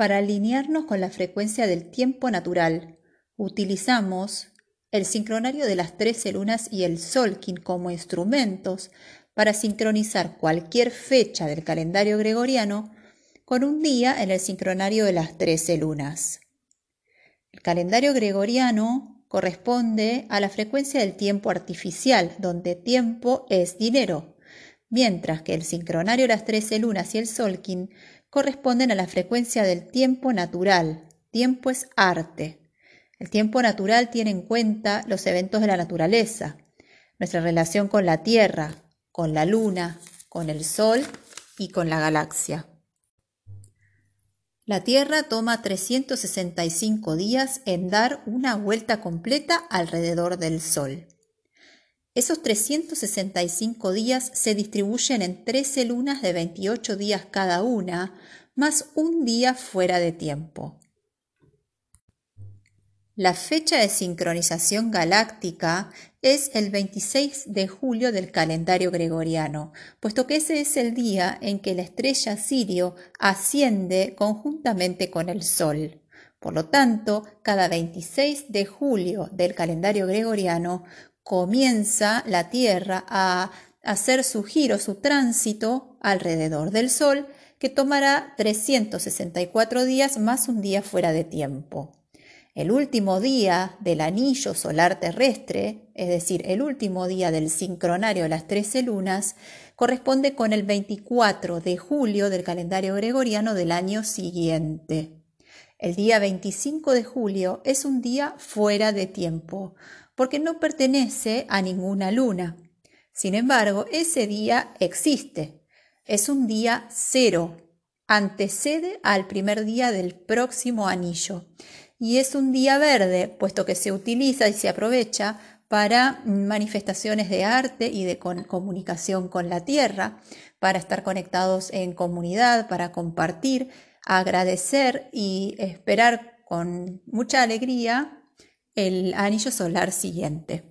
Para alinearnos con la frecuencia del tiempo natural, utilizamos el sincronario de las trece lunas y el Solkin como instrumentos para sincronizar cualquier fecha del calendario gregoriano con un día en el sincronario de las trece lunas. El calendario gregoriano corresponde a la frecuencia del tiempo artificial, donde tiempo es dinero, mientras que el sincronario de las trece lunas y el Solkin corresponden a la frecuencia del tiempo natural. Tiempo es arte. El tiempo natural tiene en cuenta los eventos de la naturaleza, nuestra relación con la Tierra, con la Luna, con el Sol y con la galaxia. La Tierra toma 365 días en dar una vuelta completa alrededor del Sol. Esos 365 días se distribuyen en 13 lunas de 28 días cada una, más un día fuera de tiempo. La fecha de sincronización galáctica es el 26 de julio del calendario gregoriano, puesto que ese es el día en que la estrella Sirio asciende conjuntamente con el Sol. Por lo tanto, cada 26 de julio del calendario gregoriano comienza la Tierra a hacer su giro, su tránsito alrededor del Sol, que tomará 364 días más un día fuera de tiempo. El último día del anillo solar terrestre, es decir, el último día del sincronario de las trece lunas, corresponde con el 24 de julio del calendario gregoriano del año siguiente. El día 25 de julio es un día fuera de tiempo, porque no pertenece a ninguna luna. Sin embargo, ese día existe. Es un día cero. Antecede al primer día del próximo anillo y es un día verde, puesto que se utiliza y se aprovecha para manifestaciones de arte y de comunicación con la tierra, para estar conectados en comunidad, para compartir, agradecer y esperar con mucha alegría el anillo solar siguiente.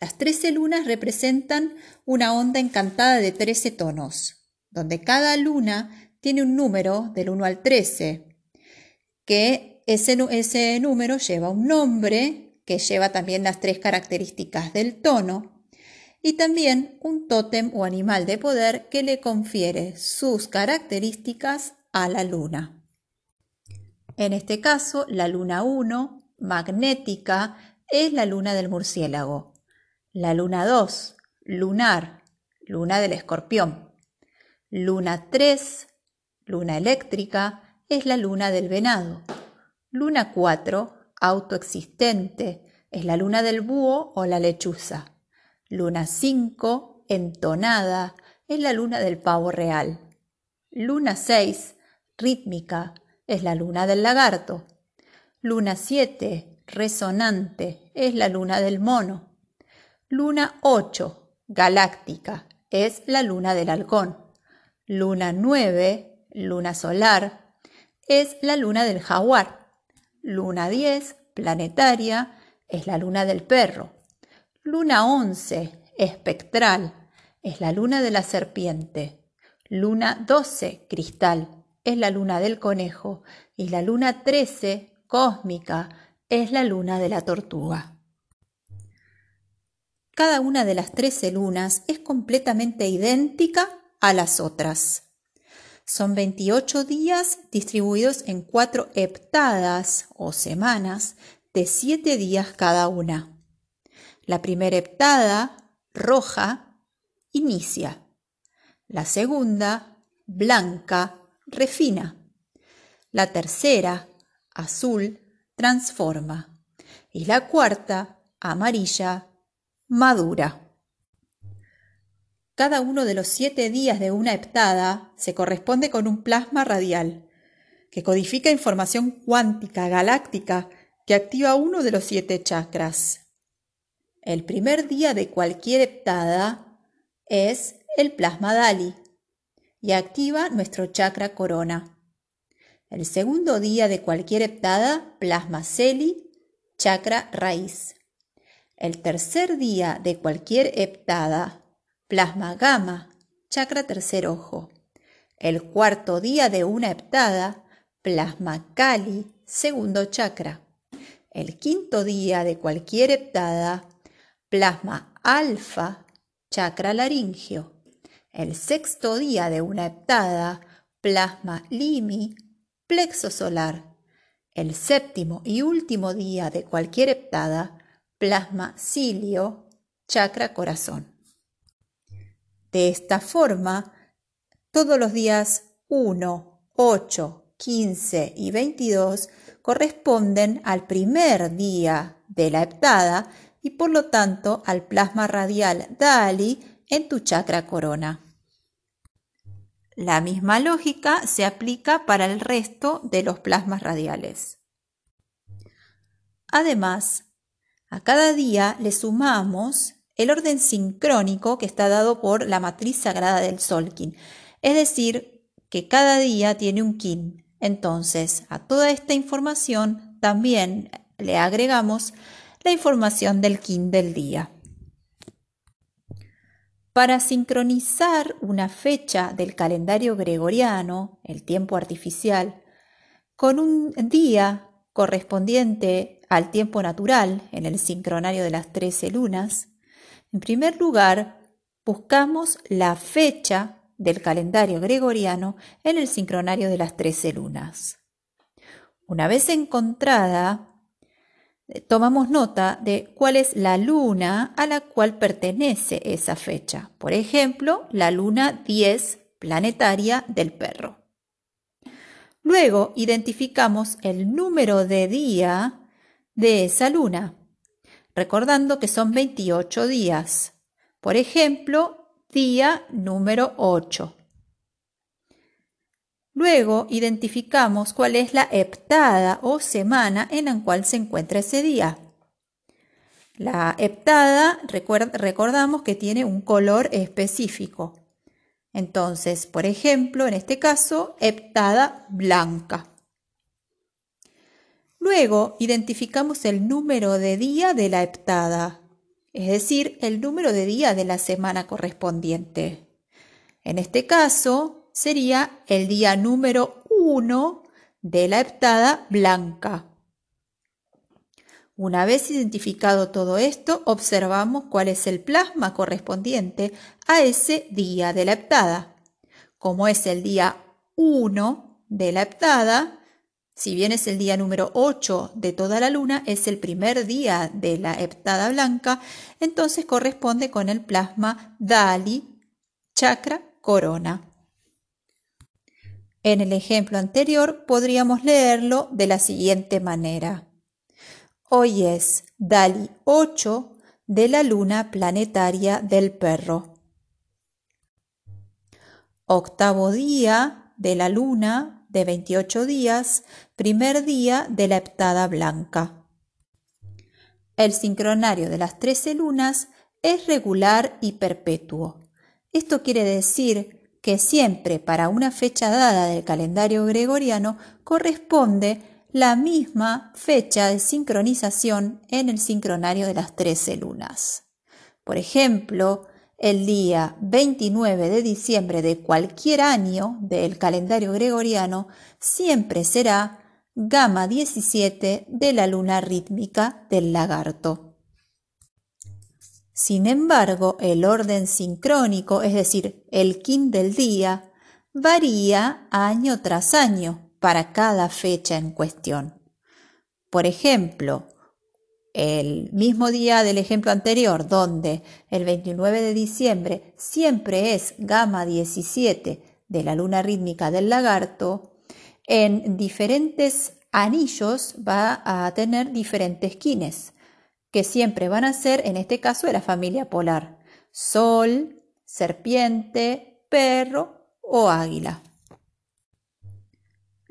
Las trece lunas representan una onda encantada de trece tonos, donde cada luna tiene un número del 1 al 13, que ese, ese número lleva un nombre que lleva también las tres características del tono y también un tótem o animal de poder que le confiere sus características a la luna. En este caso, la luna 1, magnética, es la luna del murciélago. La luna 2, lunar, luna del escorpión. Luna 3, luna eléctrica, es la luna del venado. Luna 4, autoexistente, es la luna del búho o la lechuza. Luna 5, entonada, es la luna del pavo real. Luna 6, rítmica, es la luna del lagarto. Luna 7, resonante, es la luna del mono. Luna 8, galáctica, es la luna del halcón. Luna 9, luna solar, es la luna del jaguar. Luna 10, planetaria, es la luna del perro. Luna 11, espectral, es la luna de la serpiente. Luna 12, cristal, es la luna del conejo. Y la luna 13, cósmica, es la luna de la tortuga. Cada una de las 13 lunas es completamente idéntica a las otras. Son 28 días distribuidos en cuatro heptadas o semanas de 7 días cada una. La primera heptada, roja, inicia. La segunda, blanca, refina. La tercera, azul, transforma. Y la cuarta, amarilla, madura. Cada uno de los siete días de una heptada se corresponde con un plasma radial, que codifica información cuántica galáctica que activa uno de los siete chakras. El primer día de cualquier heptada es el plasma Dali y activa nuestro chakra corona. El segundo día de cualquier heptada, plasma Celi, chakra raíz. El tercer día de cualquier heptada, Plasma gamma, chakra tercer ojo. El cuarto día de una heptada, plasma Kali, segundo chakra. El quinto día de cualquier heptada, plasma alfa, chakra laringio. El sexto día de una heptada, plasma limi, plexo solar. El séptimo y último día de cualquier heptada, plasma cilio, chakra corazón. De esta forma, todos los días 1, 8, 15 y 22 corresponden al primer día de la heptada y por lo tanto al plasma radial Dali en tu chakra corona. La misma lógica se aplica para el resto de los plasmas radiales. Además, a cada día le sumamos el orden sincrónico que está dado por la matriz sagrada del Solkin, es decir, que cada día tiene un kin. Entonces, a toda esta información también le agregamos la información del kin del día. Para sincronizar una fecha del calendario gregoriano, el tiempo artificial, con un día correspondiente al tiempo natural en el sincronario de las 13 lunas, en primer lugar buscamos la fecha del calendario gregoriano en el sincronario de las 13 lunas. Una vez encontrada, tomamos nota de cuál es la luna a la cual pertenece esa fecha. Por ejemplo, la luna 10 planetaria del perro. Luego identificamos el número de día de esa luna, recordando que son 28 días. Por ejemplo, día número 8. Luego identificamos cuál es la heptada o semana en la cual se encuentra ese día. La heptada, recordamos que tiene un color específico. Entonces, por ejemplo, en este caso, heptada blanca. Luego identificamos el número de día de la heptada, es decir, el número de día de la semana correspondiente. En este caso, sería el día número uno de la heptada blanca. Una vez identificado todo esto, observamos cuál es el plasma correspondiente a ese día de la heptada. Como es el día 1 de la heptada, si bien es el día número 8 de toda la luna, es el primer día de la heptada blanca, entonces corresponde con el plasma Dali, chakra, corona. En el ejemplo anterior podríamos leerlo de la siguiente manera. Hoy es Dali 8 de la luna planetaria del perro. Octavo día de la luna de 28 días, primer día de la heptada blanca. El sincronario de las 13 lunas es regular y perpetuo. Esto quiere decir que siempre para una fecha dada del calendario gregoriano corresponde la misma fecha de sincronización en el sincronario de las 13 lunas. Por ejemplo, el día 29 de diciembre de cualquier año del calendario gregoriano siempre será gama 17 de la luna rítmica del lagarto. Sin embargo, el orden sincrónico, es decir, el kin del día, varía año tras año para cada fecha en cuestión. Por ejemplo, el mismo día del ejemplo anterior, donde el 29 de diciembre siempre es gama 17 de la luna rítmica del lagarto, en diferentes anillos va a tener diferentes kines que siempre van a ser, en este caso, de la familia polar. Sol, serpiente, perro o águila.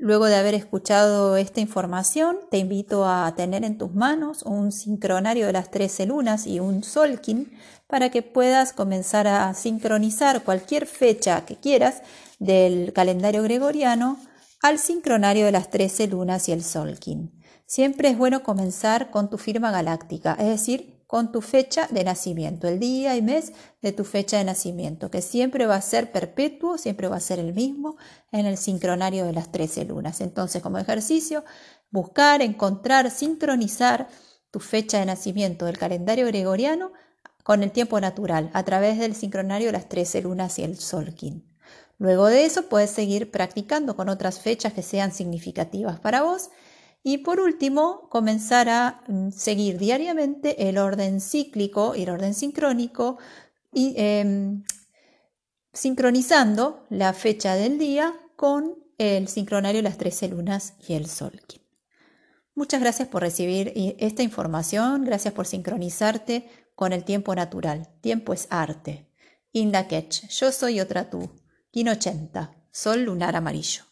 Luego de haber escuchado esta información, te invito a tener en tus manos un sincronario de las 13 lunas y un solkin para que puedas comenzar a sincronizar cualquier fecha que quieras del calendario gregoriano al sincronario de las 13 lunas y el solkin. Siempre es bueno comenzar con tu firma galáctica, es decir, con tu fecha de nacimiento, el día y mes de tu fecha de nacimiento, que siempre va a ser perpetuo, siempre va a ser el mismo en el sincronario de las 13 lunas. Entonces, como ejercicio, buscar, encontrar, sincronizar tu fecha de nacimiento del calendario gregoriano con el tiempo natural a través del sincronario de las 13 lunas y el solkin. Luego de eso puedes seguir practicando con otras fechas que sean significativas para vos y por último, comenzar a mm, seguir diariamente el orden cíclico y el orden sincrónico y em, sincronizando la fecha del día con el sincronario las 13 lunas y el sol. Muchas gracias por recibir esta información, gracias por sincronizarte con el tiempo natural. Tiempo es arte. Inda Ketch, yo soy otra tú. Kin 80, sol lunar amarillo.